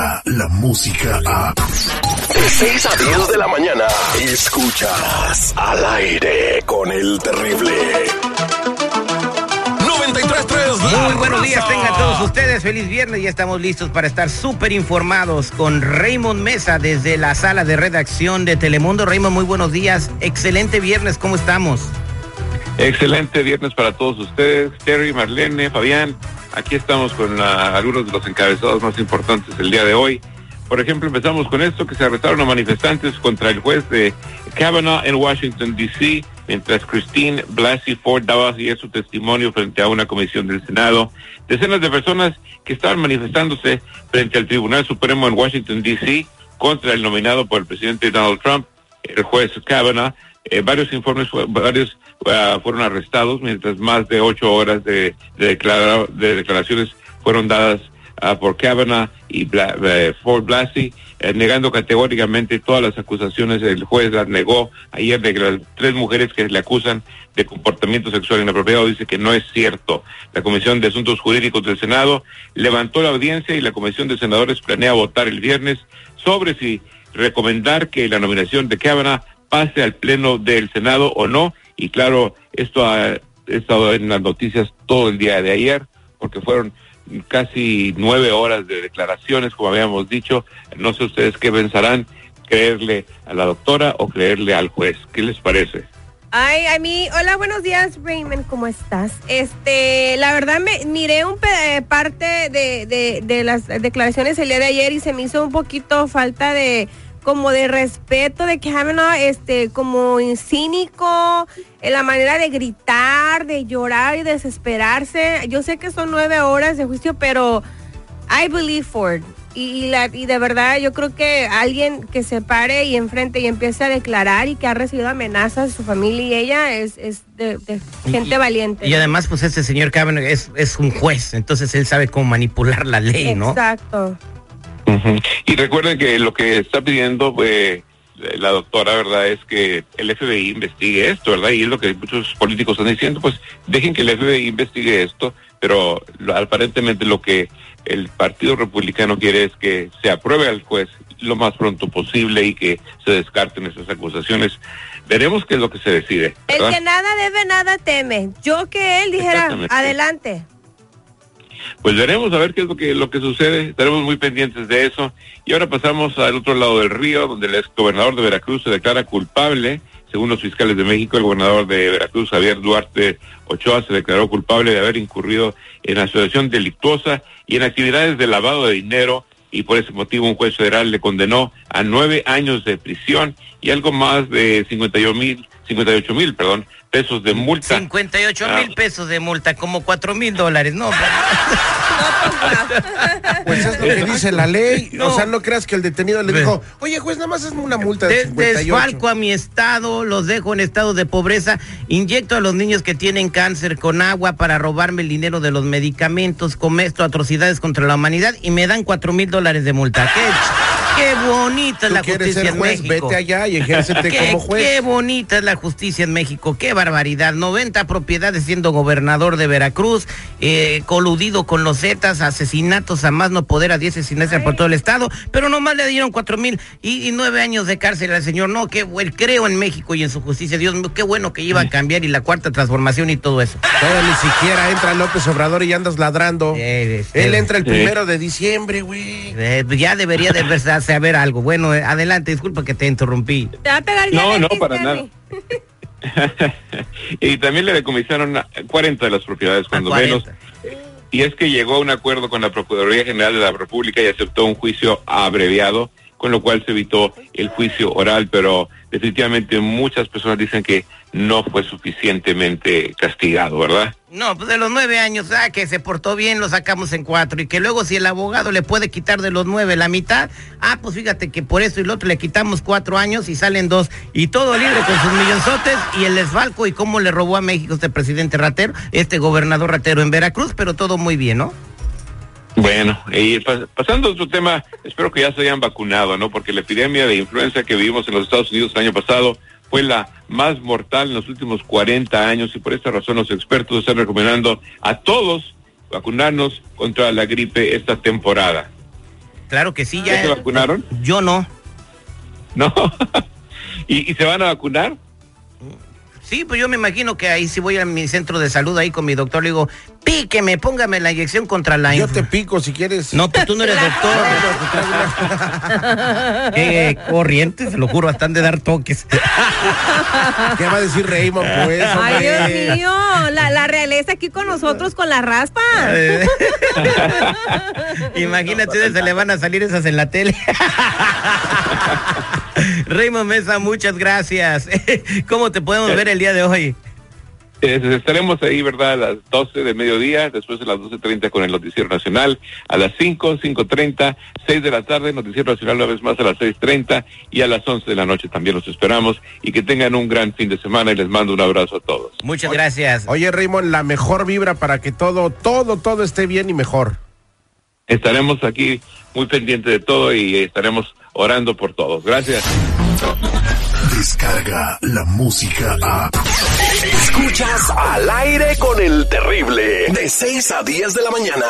llega la música a... De 6 a 10 de la mañana, escuchas al aire con el terrible. 93.3 Muy buenos días, tengan todos ustedes. Feliz viernes. Ya estamos listos para estar súper informados con Raymond Mesa desde la sala de redacción de Telemundo. Raymond, muy buenos días. Excelente viernes, ¿cómo estamos? Excelente viernes para todos ustedes. Terry, Marlene, Fabián. Aquí estamos con la- algunos de los encabezados más importantes del día de hoy. Por ejemplo, empezamos con esto, que se arrestaron a manifestantes contra el juez de Kavanaugh en Washington, D.C., mientras Christine Blasey Ford daba ayer su testimonio frente a una comisión del Senado. Decenas de personas que estaban manifestándose frente al Tribunal Supremo en Washington, D.C., contra el nominado por el presidente Donald Trump, el juez Kavanaugh. Eh, varios informes, varios ah, fueron arrestados, mientras más de ocho horas de, de, declara- de declaraciones fueron dadas ah, por Kavanaugh y Bla- eh, Ford Blasey, eh, negando categóricamente todas las acusaciones. El juez las negó ayer de que las tres mujeres que le acusan de comportamiento sexual inapropiado dice que no es cierto. La Comisión de Asuntos Jurídicos del Senado levantó la audiencia y la Comisión de Senadores planea votar el viernes sobre si recomendar que la nominación de Kavanaugh pase al Pleno del Senado o no. Y claro, esto ha estado en las noticias todo el día de ayer, porque fueron casi nueve horas de declaraciones, como habíamos dicho. No sé ustedes qué pensarán, creerle a la doctora o creerle al juez. ¿Qué les parece? Ay, a mí, hola, buenos días, Raymond, ¿cómo estás? Este, la verdad me miré un pe- eh, parte de, de, de las declaraciones el día de ayer y se me hizo un poquito falta de como de respeto de Kavanaugh, este, como cínico, en la manera de gritar, de llorar y desesperarse. Yo sé que son nueve horas de juicio, pero I believe Ford. Y, y la, y de verdad yo creo que alguien que se pare y enfrente y empiece a declarar y que ha recibido amenazas de su familia y ella es, es de, de gente valiente. Y además, pues este señor Kavanaugh es, es un juez, entonces él sabe cómo manipular la ley, ¿no? Exacto. Y recuerden que lo que está pidiendo eh, la doctora, ¿verdad? Es que el FBI investigue esto, ¿verdad? Y es lo que muchos políticos están diciendo, pues dejen que el FBI investigue esto, pero lo- aparentemente lo que el Partido Republicano quiere es que se apruebe al juez lo más pronto posible y que se descarten esas acusaciones. Veremos qué es lo que se decide. El que nada debe, nada teme. Yo que él dijera, adelante. Pues veremos a ver qué es lo que lo que sucede. Estaremos muy pendientes de eso. Y ahora pasamos al otro lado del río, donde el exgobernador de Veracruz se declara culpable. Según los fiscales de México, el gobernador de Veracruz, Javier Duarte Ochoa, se declaró culpable de haber incurrido en asociación delictuosa y en actividades de lavado de dinero. Y por ese motivo un juez federal le condenó a nueve años de prisión y algo más de 58 mil, 58 mil, perdón, pesos de multa. 58 Ah. mil pesos de multa, como 4 mil dólares, ¿no? Pues es lo que dice la ley. No. O sea, no creas que el detenido le dijo, oye, juez, nada más es una multa de De- 58. desfalco a mi estado, los dejo en estado de pobreza, inyecto a los niños que tienen cáncer con agua para robarme el dinero de los medicamentos, cometo atrocidades contra la humanidad y me dan cuatro mil dólares de multa. ¡Qué, qué bonita es la quieres justicia ser en juez, México! vete allá y ejércete Qué, como juez. qué bonita es la justicia en México, qué barbaridad. 90 propiedades siendo gobernador de Veracruz, eh, coludido con los Zetas, asesinatos a más no poder, a 10 asesinatos por todo el estado, pero nomás le dieron cuatro mil y, y nueve años de cárcel al señor. No, qué bueno, creo en México y en su justicia. Dios mío, qué bueno que iba a cambiar y la cuarta transformación y todo eso. Todavía ni siquiera entra López Obrador y ya andas ladrando. Eh, este, Él entra el primero de diciembre, güey. eh, ya debería de verse- saber algo. Bueno, eh, adelante, disculpa que te interrumpí. Te va a pegar No, no, para Terry. y también le decomisaron a 40 de las propiedades, cuando 40. menos. Y es que llegó a un acuerdo con la Procuraduría General de la República y aceptó un juicio abreviado, con lo cual se evitó el juicio oral, pero definitivamente muchas personas dicen que no fue suficientemente castigado, ¿verdad? No, pues de los nueve años, ah, que se portó bien, lo sacamos en cuatro. Y que luego si el abogado le puede quitar de los nueve la mitad, ah, pues fíjate que por eso y lo otro le quitamos cuatro años y salen dos. Y todo libre con sus millonzotes y el desfalco y cómo le robó a México este presidente ratero, este gobernador ratero en Veracruz, pero todo muy bien, ¿no? Bueno, y pas- pasando a otro tema, espero que ya se hayan vacunado, ¿no? Porque la epidemia de influenza que vivimos en los Estados Unidos el año pasado fue la más mortal en los últimos 40 años y por esta razón los expertos están recomendando a todos vacunarnos contra la gripe esta temporada. Claro que sí, ¿Ya ya. se vacunaron? Yo no. No. ¿Y, ¿Y se van a vacunar? Sí, pues yo me imagino que ahí si voy a mi centro de salud ahí con mi doctor, le digo, píqueme, póngame la inyección contra la Yo inf-". te pico si quieres. No, pues tú no eres doctor. Qué corriente, se lo juro, están de dar toques. ¿Qué va a decir Raymond, pues? Ay? Dios mío, la, la realeza aquí con nosotros con la raspa. Imagínate, se le van a salir esas en la tele. Raymond Mesa, muchas gracias. ¿Cómo te podemos ver el día de hoy? Estaremos ahí, ¿verdad? A las 12 de mediodía, después a las 12.30 con el Noticiero Nacional, a las 5, 5.30, 6 de la tarde, Noticiero Nacional una vez más a las 6.30 y a las 11 de la noche también los esperamos y que tengan un gran fin de semana y les mando un abrazo a todos. Muchas gracias. Oye, Raymond, la mejor vibra para que todo, todo, todo esté bien y mejor. Estaremos aquí muy pendientes de todo y estaremos orando por todos. Gracias. Descarga la música a. Escuchas al aire con el terrible. De 6 a 10 de la mañana.